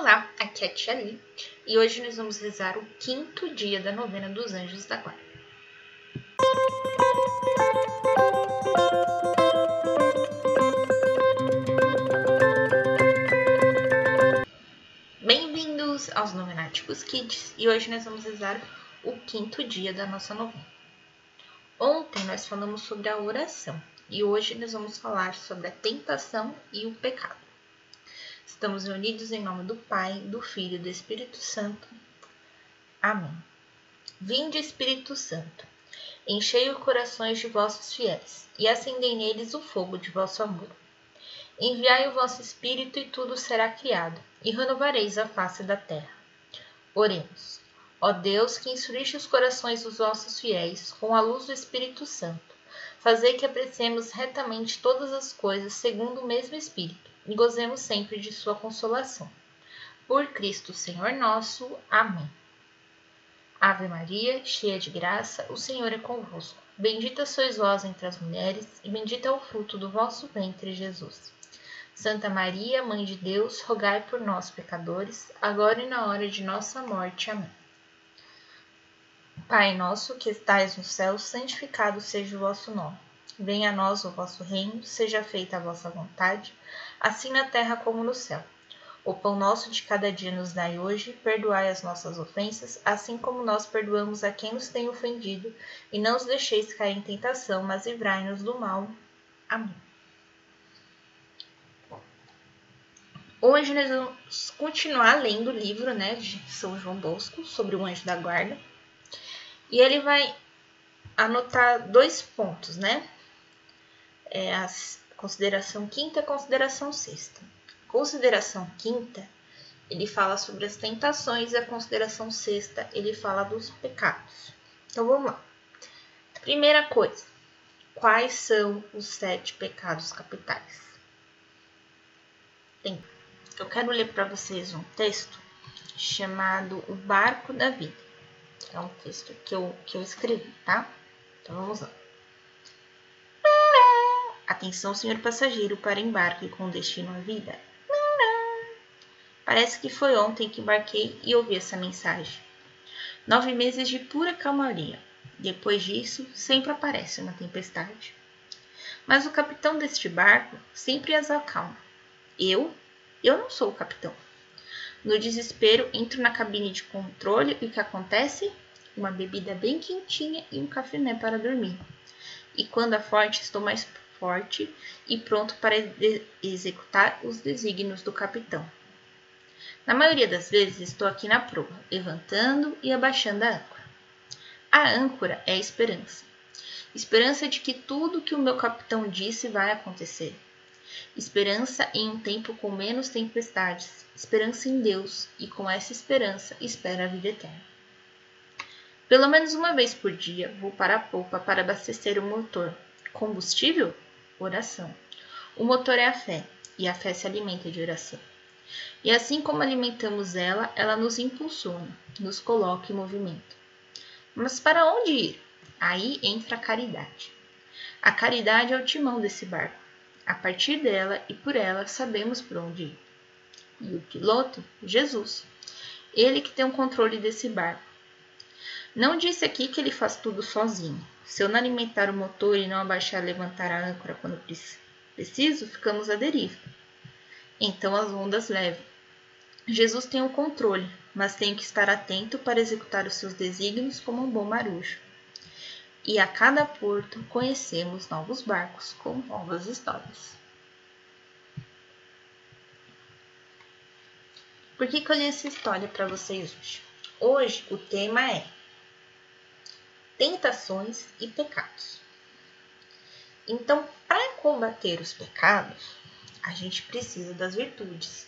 Olá, aqui é a Tia Li e hoje nós vamos rezar o quinto dia da novena dos Anjos da Guarda. Bem-vindos aos Novenáticos Kids e hoje nós vamos rezar o quinto dia da nossa novena. Ontem nós falamos sobre a oração e hoje nós vamos falar sobre a tentação e o pecado. Estamos reunidos em nome do Pai, do Filho e do Espírito Santo. Amém. Vinde, Espírito Santo, enchei os corações de vossos fiéis e acendei neles o fogo de vosso amor. Enviai o vosso Espírito e tudo será criado, e renovareis a face da terra. Oremos. Ó Deus, que instruíste os corações dos vossos fiéis com a luz do Espírito Santo, fazei que apreciemos retamente todas as coisas segundo o mesmo Espírito gozemos sempre de Sua consolação. Por Cristo Senhor nosso. Amém. Ave Maria, cheia de graça, o Senhor é convosco. Bendita sois vós entre as mulheres, e bendito é o fruto do vosso ventre, Jesus. Santa Maria, Mãe de Deus, rogai por nós, pecadores, agora e na hora de nossa morte. Amém. Pai nosso que estais no céu, santificado seja o vosso nome. Venha a nós o vosso reino, seja feita a vossa vontade, assim na terra como no céu. O pão nosso de cada dia nos dai hoje, perdoai as nossas ofensas, assim como nós perdoamos a quem nos tem ofendido, e não os deixeis cair em tentação, mas livrai-nos do mal. Amém. Hoje nós vamos continuar lendo o livro né, de São João Bosco sobre o anjo da guarda. E ele vai anotar dois pontos, né? é a consideração quinta consideração sexta. Consideração quinta, ele fala sobre as tentações e a consideração sexta, ele fala dos pecados. Então vamos lá. Primeira coisa, quais são os sete pecados capitais? Tem. Eu quero ler para vocês um texto chamado O Barco da Vida. É um texto que eu, que eu escrevi, tá? Então vamos lá. Atenção, senhor passageiro, para embarque com destino à vida. Parece que foi ontem que embarquei e ouvi essa mensagem. Nove meses de pura calmaria. Depois disso, sempre aparece uma tempestade. Mas o capitão deste barco sempre as acalma. Eu? Eu não sou o capitão. No desespero, entro na cabine de controle e o que acontece? Uma bebida bem quentinha e um café para dormir. E quando a forte, estou mais forte e pronto para executar os desígnios do capitão. Na maioria das vezes estou aqui na proa, levantando e abaixando a âncora. A âncora é a esperança. Esperança de que tudo que o meu capitão disse vai acontecer. Esperança em um tempo com menos tempestades. Esperança em Deus e com essa esperança espera a vida eterna. Pelo menos uma vez por dia vou para a polpa para abastecer o motor. Combustível? Oração. O motor é a fé, e a fé se alimenta de oração. E assim como alimentamos ela, ela nos impulsiona, nos coloca em movimento. Mas para onde ir? Aí entra a caridade. A caridade é o timão desse barco. A partir dela e por ela sabemos por onde ir. E o piloto? Jesus. Ele que tem o controle desse barco. Não disse aqui que ele faz tudo sozinho. Se eu não alimentar o motor e não abaixar levantar a âncora quando preciso, ficamos à deriva. Então as ondas levam. Jesus tem o controle, mas tenho que estar atento para executar os seus desígnios como um bom marujo. E a cada porto conhecemos novos barcos com novas histórias. Por que, que eu li essa história para vocês hoje? Hoje o tema é tentações e pecados. Então, para combater os pecados, a gente precisa das virtudes.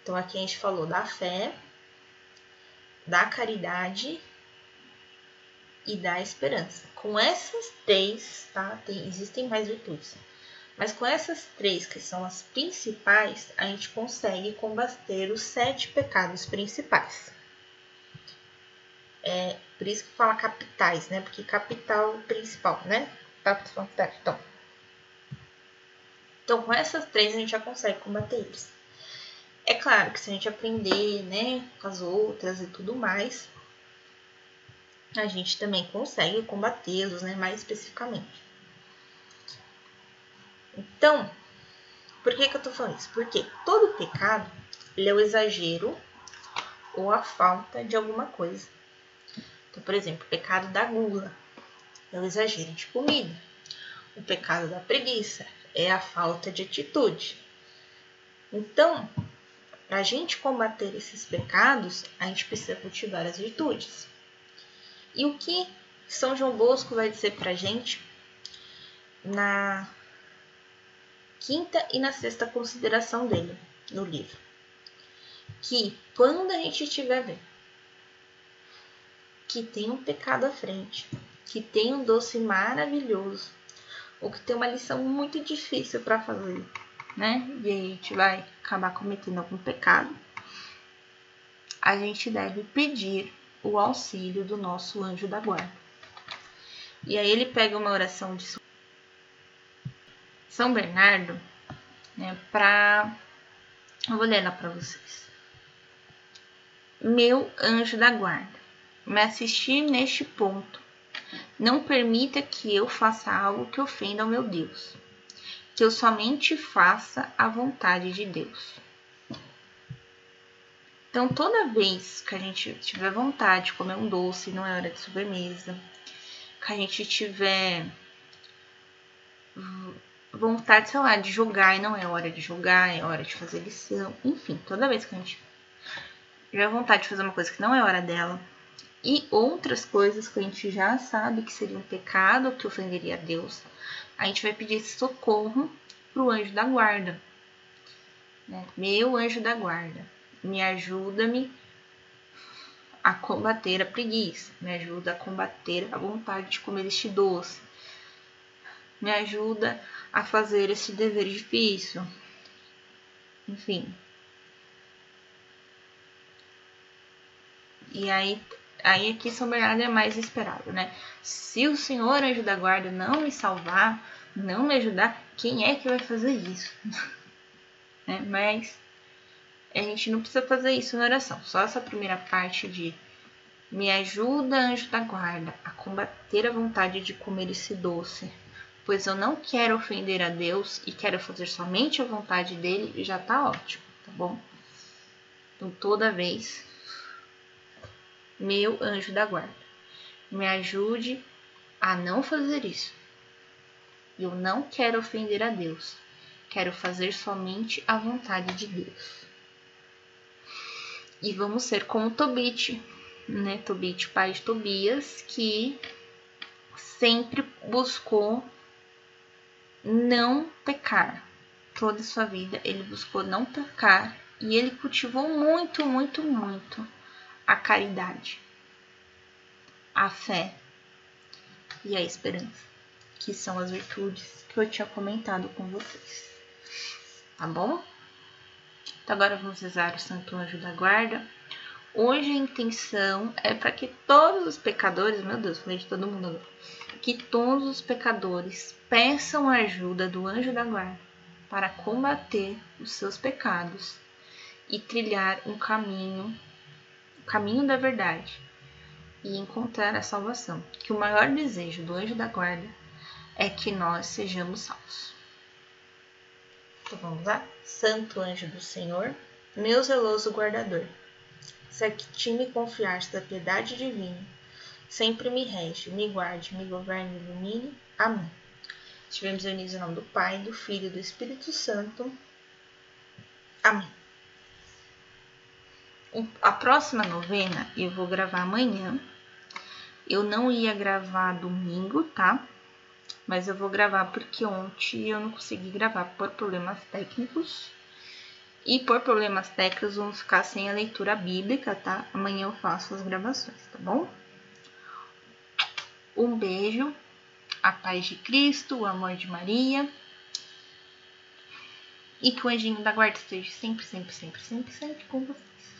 Então, aqui a gente falou da fé, da caridade e da esperança. Com essas três, tá? Tem, existem mais virtudes. Mas com essas três, que são as principais, a gente consegue combater os sete pecados principais. É, por isso que fala capitais, né? Porque capital principal, né? Então, então, com essas três a gente já consegue combater eles. É, claro que se a gente aprender, né, com as outras e tudo mais, a gente também consegue combatê-los, né, mais especificamente. Então, por que, que eu tô falando isso? Porque todo pecado ele é o exagero ou a falta de alguma coisa. Então, por exemplo, o pecado da gula é o exagero de comida. O pecado da preguiça é a falta de atitude. Então, para a gente combater esses pecados, a gente precisa cultivar as virtudes. E o que São João Bosco vai dizer para a gente na quinta e na sexta consideração dele no livro? Que quando a gente estiver que tem um pecado à frente, que tem um doce maravilhoso, ou que tem uma lição muito difícil para fazer, né? E a gente vai acabar cometendo algum pecado, a gente deve pedir o auxílio do nosso anjo da guarda. E aí ele pega uma oração de São Bernardo, né, para eu vou ler ela para vocês. Meu anjo da guarda, me assistir neste ponto. Não permita que eu faça algo que ofenda ao meu Deus. Que eu somente faça a vontade de Deus. Então, toda vez que a gente tiver vontade de comer um doce, não é hora de sobremesa, que a gente tiver vontade, sei lá, de jogar e não é hora de jogar, é hora de fazer lição, enfim, toda vez que a gente tiver vontade de fazer uma coisa que não é hora dela, e outras coisas que a gente já sabe que seria um pecado, que ofenderia a Deus, a gente vai pedir socorro para o anjo da guarda. Né? Meu anjo da guarda, me ajuda-me a combater a preguiça, me ajuda a combater a vontade de comer este doce, me ajuda a fazer esse dever difícil. Enfim. E aí aí aqui São Bernardo é mais esperado, né? Se o Senhor anjo da guarda não me salvar, não me ajudar, quem é que vai fazer isso? né? Mas a gente não precisa fazer isso na oração. Só essa primeira parte de me ajuda, anjo da guarda, a combater a vontade de comer esse doce, pois eu não quero ofender a Deus e quero fazer somente a vontade dele, já tá ótimo, tá bom? Então toda vez meu anjo da guarda. Me ajude a não fazer isso. Eu não quero ofender a Deus. Quero fazer somente a vontade de Deus. E vamos ser como Tobit, né? Tobit, pai de Tobias, que sempre buscou não pecar. Toda a sua vida ele buscou não pecar e ele cultivou muito, muito, muito a caridade, a fé e a esperança, que são as virtudes que eu tinha comentado com vocês. Tá bom? Então agora vamos rezar o Santo Anjo da Guarda. Hoje a intenção é para que todos os pecadores, meu Deus, falei de todo mundo agora, que todos os pecadores peçam a ajuda do anjo da guarda para combater os seus pecados e trilhar um caminho caminho da verdade e encontrar a salvação. Que o maior desejo do anjo da guarda é que nós sejamos salvos. Então vamos lá? Santo anjo do Senhor, meu zeloso guardador, se a ti me confiaste da piedade divina, sempre me rege, me guarde, me governe, me ilumine. Amém. Estivemos unidos em nome do Pai, do Filho e do Espírito Santo. Amém a próxima novena eu vou gravar amanhã. Eu não ia gravar domingo, tá? Mas eu vou gravar porque ontem eu não consegui gravar por problemas técnicos. E por problemas técnicos vamos ficar sem a leitura bíblica, tá? Amanhã eu faço as gravações, tá bom? Um beijo, a paz de Cristo, o amor de Maria. E que o anjinho da guarda esteja sempre, sempre, sempre, sempre, sempre com vocês.